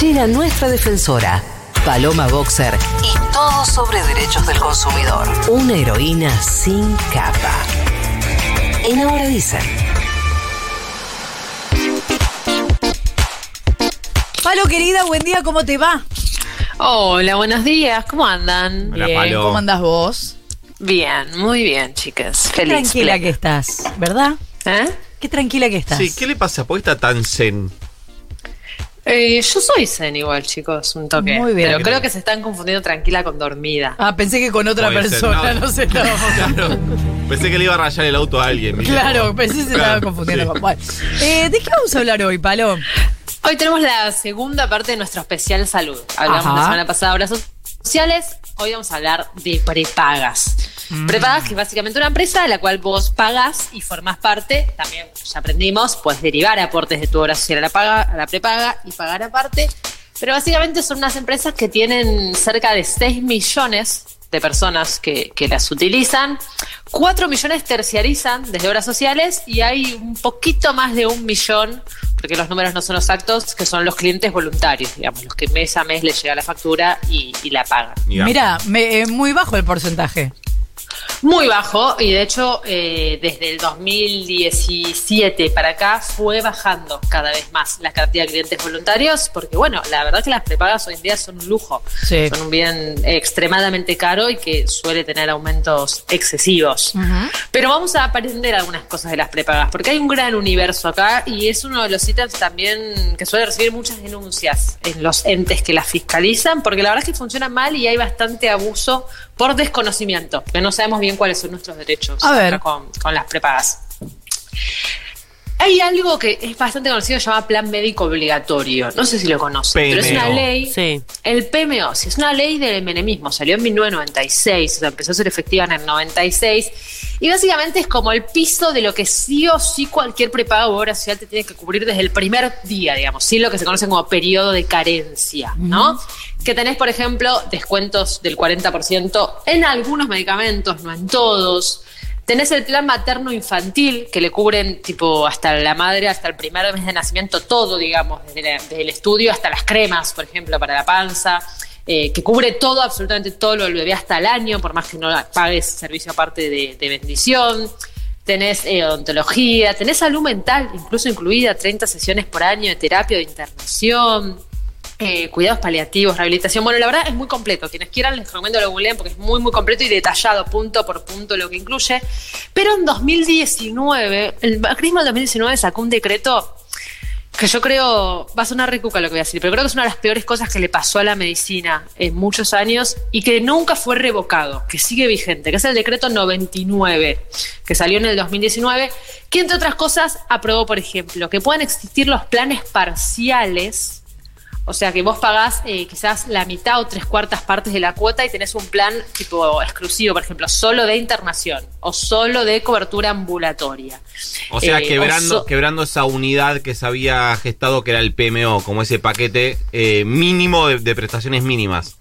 Llega nuestra defensora, Paloma Boxer, y todo sobre derechos del consumidor. Una heroína sin capa. En Ahora Dicen. Palo, querida, buen día, ¿cómo te va? Hola, buenos días, ¿cómo andan? Hola, Bien, Palo. ¿cómo andas vos? Bien, muy bien, chicas. Qué Feliz. tranquila plena. que estás, ¿verdad? ¿Eh? Qué tranquila que estás. Sí, ¿qué le pasa? ¿Por qué está tan zen? Eh, yo soy zen igual, chicos, un toque. Muy bien. Pero creo que se están confundiendo tranquila con dormida. Ah, pensé que con otra Puede ser, persona, no. no, sé. No. Claro. Pensé que le iba a rayar el auto a alguien. Claro, pensé que se estaba confundiendo sí. con. Bueno. Eh, ¿De qué vamos a hablar hoy, Palo? Hoy tenemos la segunda parte de nuestro especial salud. Hablamos Ajá. la semana pasada de obras sociales. Hoy vamos a hablar de prepagas. Mm. Prepagas, que es básicamente una empresa de la cual vos pagas y formás parte. También ya aprendimos, puedes derivar aportes de tu obra social a la, paga, a la prepaga y pagar aparte. Pero básicamente son unas empresas que tienen cerca de 6 millones de personas que, que las utilizan. 4 millones terciarizan desde obras sociales y hay un poquito más de un millón, porque los números no son exactos, que son los clientes voluntarios, digamos, los que mes a mes les llega la factura y, y la pagan. Mira. Mira, me- eh, muy bajo el porcentaje. Muy bajo y de hecho eh, desde el 2017 para acá fue bajando cada vez más la cantidad de clientes voluntarios porque bueno, la verdad que las prepagas hoy en día son un lujo, Sí. son un bien extremadamente caro y que suele tener aumentos excesivos. Pero vamos a aprender algunas cosas de las prepagas porque hay un gran universo acá y es uno de los ítems también que suele recibir muchas denuncias en los entes que las fiscalizan porque la verdad es que funcionan mal y hay bastante abuso por desconocimiento, que no sabemos bien cuáles son nuestros derechos A ver. acá con, con las prepagas. Hay algo que es bastante conocido, se llama Plan Médico Obligatorio. No sé si lo conocen, pero es una ley. Sí. El PMO, sí, es una ley del menemismo, salió en 1996, o sea, empezó a ser efectiva en el 96. Y básicamente es como el piso de lo que sí o sí cualquier prepago o obra social te tiene que cubrir desde el primer día, digamos, sí lo que se conoce como periodo de carencia, ¿no? Que tenés, por ejemplo, descuentos del 40% en algunos medicamentos, no en todos. Tenés el plan materno infantil, que le cubren tipo hasta la madre, hasta el primer mes de nacimiento, todo, digamos, desde, la- el estudio hasta las cremas, por ejemplo, para la panza, eh, que cubre todo, absolutamente todo lo del bebé hasta el año, por más que no pagues servicio aparte de, de bendición. Tenés eh, odontología, tenés salud mental, incluso incluida, 30 sesiones por año de terapia de internación. Eh, cuidados paliativos, rehabilitación. Bueno, la verdad es muy completo. Quienes quieran les recomiendo lo googleen porque es muy, muy completo y detallado, punto por punto, lo que incluye. Pero en 2019, el macrismo del 2019 sacó un decreto que yo creo, va a sonar ricuca lo que voy a decir, pero creo que es una de las peores cosas que le pasó a la medicina en muchos años y que nunca fue revocado, que sigue vigente, que es el decreto 99, que salió en el 2019, que entre otras cosas aprobó, por ejemplo, que puedan existir los planes parciales o sea que vos pagás eh, quizás la mitad o tres cuartas partes de la cuota y tenés un plan tipo exclusivo, por ejemplo, solo de internación o solo de cobertura ambulatoria. O sea, Eh, quebrando, o so- quebrando esa unidad que se había gestado, que era el PMO, como ese paquete eh, mínimo de, de prestaciones mínimas.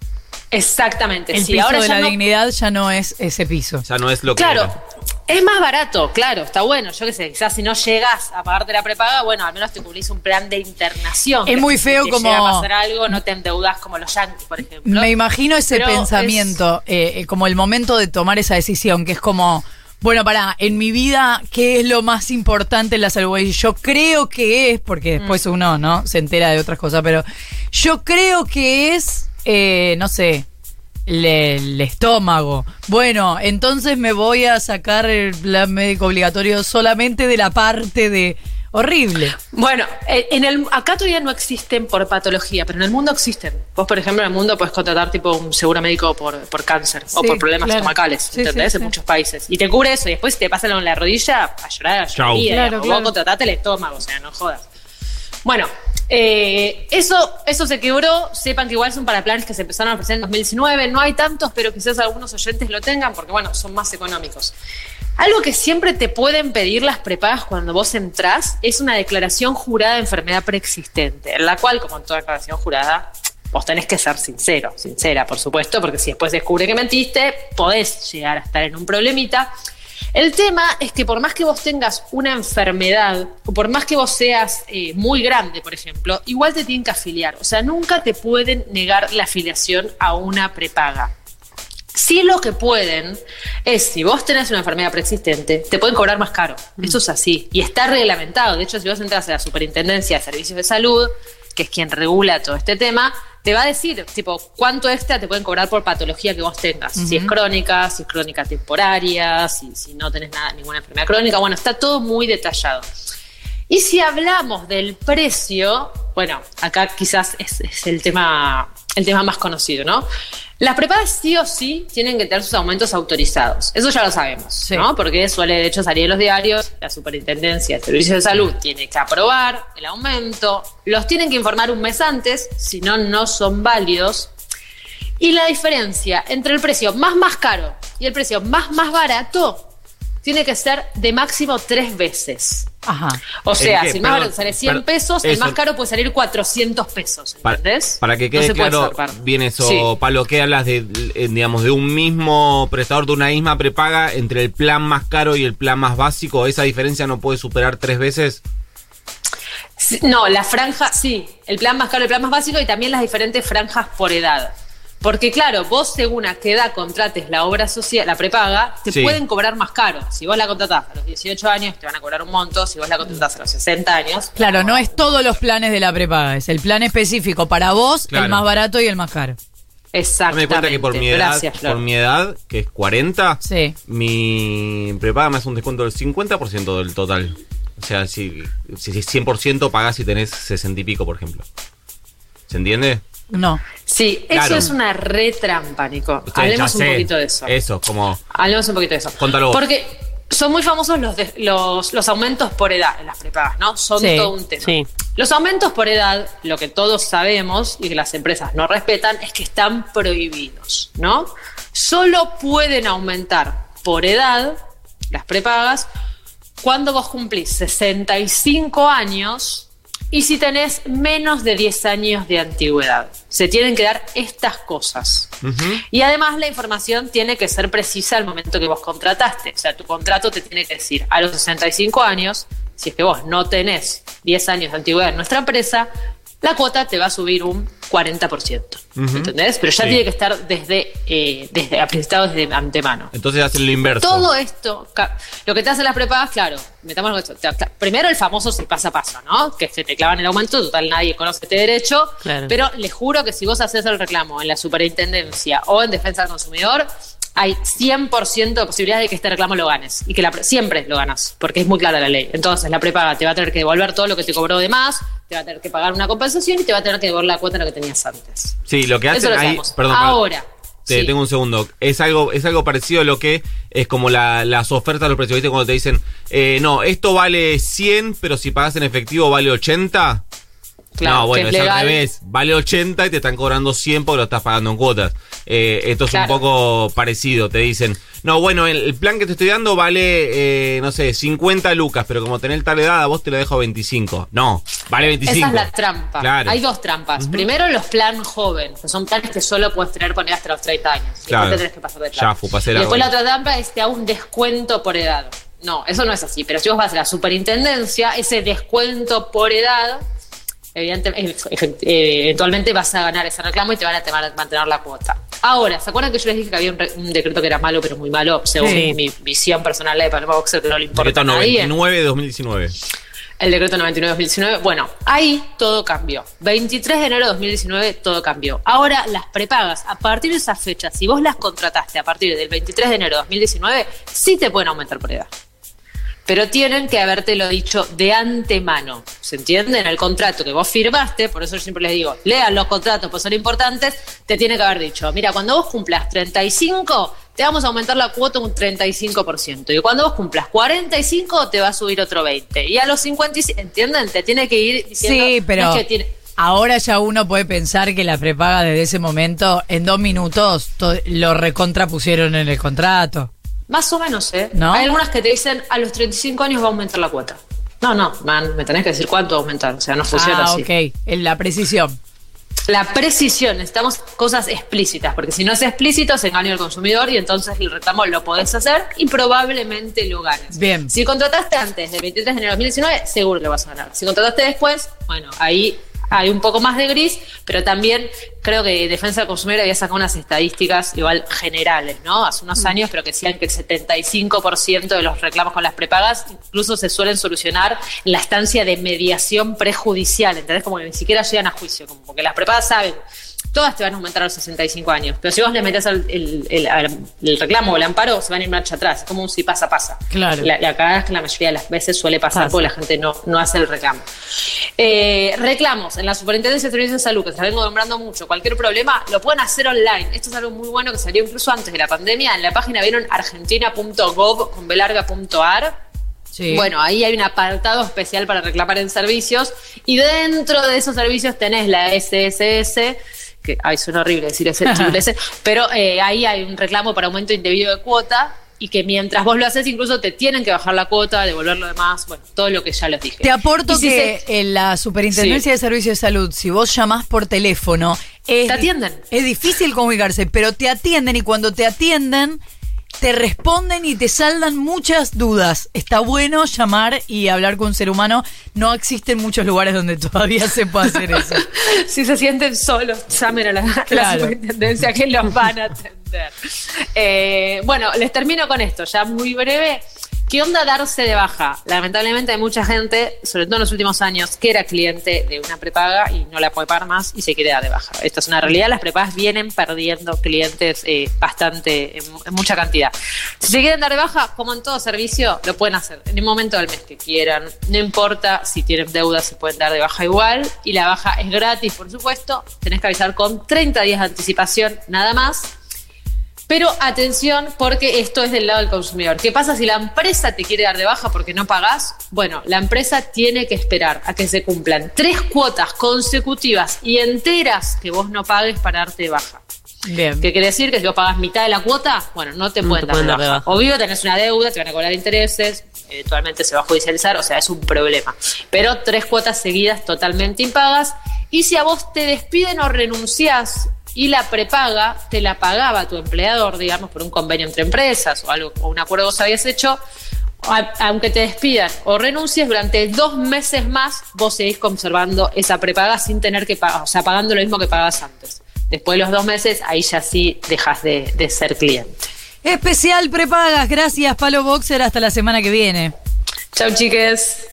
Exactamente. El sí, piso ahora de la no- dignidad ya no es ese piso. Ya no es lo que Claro, era. Es más barato, claro, está bueno. Yo qué sé, quizás si no llegas a pagarte la prepaga, bueno, al menos te cubrís un plan de internación. Es que muy si feo te como- llega a pasar algo, no te endeudas como los yankees, por ejemplo. Me imagino ese Pero pensamiento, eh, eh, como el momento de tomar esa decisión, que es como, bueno, para, en mi vida, ¿qué es lo más importante en la salud? Yo creo que es, porque después uno, ¿no? Se entera de otras cosas, pero yo creo que es, eh, no sé, le- el estómago. Bueno, entonces me voy a sacar el plan médico obligatorio solamente de la parte de... Horrible. Bueno, eh, en el, acá todavía no existen por patología, pero en el mundo existen. Vos, por ejemplo, en el mundo puedes contratar tipo un seguro médico por, por cáncer o por problemas claro. estomacales, ¿entendés? sí, en sí. muchos países. Y te cubre eso, y después si te pasan en la rodilla, a llorar, a Chau. llorar. Claro, claro. Vos contratate el estómago, o sea, no jodas. Bueno, eh, eso, eso se quebró. Sepan que igual son para planes que se empezaron a ofrecer en 2019. No hay tantos, pero quizás algunos oyentes lo tengan porque, bueno, son más económicos. Algo que siempre te pueden pedir las prepagas cuando vos entrás es una declaración jurada de enfermedad preexistente, en la cual, como en toda declaración jurada, vos tenés que ser sincero, sincera, por supuesto, porque si después descubre que mentiste, podés llegar a estar en un problemita. El tema es que por más que vos tengas una enfermedad, o por más que vos seas eh, muy grande, por ejemplo, igual te tienen que afiliar. O sea, nunca te pueden negar la afiliación a una prepaga. Sí lo que pueden es, si vos tenés una enfermedad preexistente, te pueden cobrar más caro. Eso es así. Y está reglamentado. De hecho, si vos entras a la Superintendencia de Servicios de Salud, que es quien regula todo este tema, te va a decir, tipo, cuánto extra te pueden cobrar por patología que vos tengas. Si es crónica, si es crónica temporaria, si, si no tenés nada, ninguna enfermedad crónica. Bueno, está todo muy detallado. Y si hablamos del precio, bueno, acá quizás es, es el, tema, el tema más conocido, ¿no? Las prepagas sí o sí tienen que tener sus aumentos autorizados. Eso ya lo sabemos, Sí. ¿no? Porque suele de hecho salir en los diarios, la Superintendencia de Servicios de Salud tiene que aprobar el aumento, los tienen que informar un mes antes, si no, no son válidos. Y la diferencia entre el precio más más caro y el precio más más barato tiene que ser de máximo tres veces. Ajá. O sea, si el más barato sale 100 per- pesos, el eso. más caro puede salir 400 pesos, ¿entendés? para que quede claro bien eso, Sí. Pablo, que hablas de, eh, digamos, de un mismo prestador de una misma prepaga entre el plan más caro y el plan más básico, esa diferencia no puede superar tres veces. Sí, No, la franja, sí, el plan más caro, el plan más básico y también las diferentes franjas por edad. Porque claro, vos según a qué edad contrates la obra social, la prepaga, te Sí. pueden cobrar más caro. Si vos la contratás a los 18 años, te van a cobrar un monto. Si vos la contratás a los 60 años, Claro, no es todos los planes de la prepaga, es el plan específico para vos, Claro. el más barato y el más caro. Dame exactamente. cuenta que por mi edad, Gracias, por mi edad, que es 40, Sí. mi prepaga me hace un descuento del 50% del total. O sea, si, si 100% pagás si tenés 60 y pico, por ejemplo. ¿Se entiende? No. Sí, Claro. eso es una retrampa, Nico. Ustedes Hablemos un sé. poquito de eso. Eso, como... Hablemos un poquito de eso. Contalo vos. Porque son muy famosos los, de- los, los aumentos por edad en las prepagas, ¿no? Son Sí, todo un tema. sí. Los aumentos por edad, lo que todos sabemos y que las empresas no respetan, es que están prohibidos, ¿no? Solo pueden aumentar por edad las prepagas cuando vos cumplís 65 años y si tenés menos de 10 años de antigüedad. Se tienen que dar estas cosas. Y además la información tiene que ser precisa al momento que vos contrataste. O sea, tu contrato te tiene que decir a los 65 años, si es que vos no tenés 10 años de antigüedad en nuestra empresa, la cuota te va a subir un 40%. ¿Entendés? Pero ya Sí. tiene que estar desde, eh, desde aplicado desde antemano. Entonces hacen lo inverso. Todo esto, lo que te hacen las prepagas, claro, metamos esto. Primero el famoso se pasa a paso, ¿no? Que se te clavan el aumento, total nadie conoce este derecho. Claro. Pero les juro que si vos haces el reclamo en la superintendencia o en defensa del consumidor, hay 100% de posibilidad de que este reclamo lo ganes. Y que la pre- siempre lo ganas, porque es muy clara la ley. Entonces la prepaga te va a tener que devolver todo lo que te cobró de más, te va a tener que pagar una compensación y te va a tener que devolver la cuota de lo que tenías antes. Sí, lo que Eso hacen lo ahí... para- Ahora. Te sí. tengo un segundo. Es algo, es algo parecido a lo que es como la- las ofertas de los precios. ¿Viste? Cuando te dicen, eh, no, esto vale 100, pero si pagas en efectivo vale 80. Claro, no, bueno, es es al revés. Vale 80 y te están cobrando 100 porque lo estás pagando en cuotas. Eh, esto es Claro. un poco parecido. Te dicen, no, bueno, el, el plan que te estoy dando vale, eh, no sé, 50 lucas, pero como tenés tal edad, a vos te lo dejo a 25. No, vale 25. Esa es la trampa. Claro. Hay dos trampas. Primero, los plan joven, que son planes que solo puedes tener poner hasta los 30 años. Después Claro. te tenés que pasar de Ya, plan. fu, pasé y la después la otra trampa es te hago un descuento por edad. No, eso no es así. Pero si vos vas a la superintendencia, ese descuento por edad, evidentemente, eventualmente vas a ganar ese reclamo y te van a, mantener la cuota. Ahora, ¿se acuerdan que yo les dije que había un, re- un decreto que era malo, pero muy malo, según Sí. mi visión personal de Paloma Boxer, que no le importa Decreto a nadie? 99 de 2019. El decreto 99-2019. Bueno, ahí todo cambió. 23 de enero de 2019 todo cambió. Ahora las prepagas, a partir de esa fecha, si vos las contrataste a partir del 23 de enero de 2019, sí te pueden aumentar por edad. Pero tienen que habértelo dicho de antemano. ¿Se entiende? En el contrato que vos firmaste, por eso yo siempre les digo, lean los contratos, pues son importantes, te tiene que haber dicho, mira, cuando vos cumplas 35, te vamos a aumentar la cuota un 35%. Y cuando vos cumplas 45, te va a subir otro 20%. Y a los 55, ¿entienden? Te tiene que ir diciendo... Sí, pero no es que tiene- ahora ya uno puede pensar que la prepaga desde ese momento, en dos minutos, to- lo recontrapusieron en el contrato. Más o menos, ¿eh? ¿No? Hay algunas que te dicen, a los 35 años va a aumentar la cuota. No, no, man, me tenés que decir cuánto va a aumentar. O sea, no funciona ah, así. ok. En la precisión. La precisión, necesitamos cosas explícitas, porque si no es explícito se engaña al consumidor y entonces el reclamo lo podés hacer y probablemente lo ganes. Bien. Si contrataste antes del 23 de enero de 2019, seguro que vas a ganar. Si contrataste después, bueno, ahí hay un poco más de gris, pero también creo que Defensa del Consumidor había sacado unas estadísticas igual generales, ¿no? Hace unos años, pero que decían que el 75% de los reclamos con las prepagas incluso se suelen solucionar en la estancia de mediación prejudicial, ¿entendés? Como que ni siquiera llegan a juicio, como que las prepagas saben todas te van a aumentar a los 65 años. Pero si vos le metés el, el, el, el reclamo o el amparo, se van a ir marcha atrás. como un si pasa, pasa. Claro. La, la cagada es que la mayoría de las veces suele pasar Pasa. porque la gente no, no hace el reclamo. Eh, reclamos en la Superintendencia de Servicios de Salud, que se vengo nombrando mucho, cualquier problema, lo pueden hacer online. Esto es algo muy bueno que salió incluso antes de la pandemia. En la página vieron argentina.gov con belarga.ar. Sí. Bueno, ahí hay un apartado especial para reclamar en servicios y dentro de esos servicios tenés la SSS, que ay, suena horrible decir ese S, pero eh, ahí hay un reclamo para aumento indebido de cuota y que mientras vos lo haces incluso te tienen que bajar la cuota, devolver lo demás, bueno, todo lo que ya les dije. Te aporto si que se- en la Superintendencia de Servicios de Salud, si vos llamás por teléfono, es, Te atienden. es difícil comunicarse, pero te atienden y cuando te atienden, te responden y te saldan muchas dudas. Está bueno llamar y hablar con un ser humano. No existen muchos lugares donde todavía se puede hacer eso. si se sienten solos, llamen a la, Claro. superintendencia que los van a atender. Eh, bueno, les termino con esto, ya muy breve. ¿Qué onda darse de baja? Lamentablemente hay mucha gente, sobre todo en los últimos años, que era cliente de una prepaga y no la puede pagar más y se quiere dar de baja. Esto es una realidad, las prepagas vienen perdiendo clientes eh, bastante, en, en mucha cantidad. Si se quieren dar de baja, como en todo servicio, lo pueden hacer en el momento del mes que quieran. No importa si tienen deudas, se pueden dar de baja igual. Y la baja es gratis, por supuesto. Tenés que avisar con 30 días de anticipación, nada más. Pero atención, porque esto es del lado del consumidor. ¿Qué pasa si la empresa te quiere dar de baja porque no pagás? Bueno, la empresa tiene que esperar a que se cumplan tres cuotas consecutivas y enteras que vos no pagues para darte de baja. Bien. ¿Qué quiere decir? Que si vos pagas mitad de la cuota, bueno, no te No pueden te dar de pueden dar de baja. baja. O vivo tenés una deuda, te van a cobrar intereses, eventualmente se va a judicializar, o sea, es un problema. Pero tres cuotas seguidas totalmente impagas. Y si a vos te despiden o renunciás y la prepaga te la pagaba tu empleador, digamos, por un convenio entre empresas o algo, o un acuerdo que vos habías hecho, aunque te despidan o renuncies, durante dos meses más vos seguís conservando esa prepaga sin tener que pagar, o sea, pagando lo mismo que pagabas antes. Después de los dos meses, ahí ya sí dejas de, de ser cliente. Especial prepagas. Gracias, Palo Boxer. Hasta la semana que viene. Chau, chiques.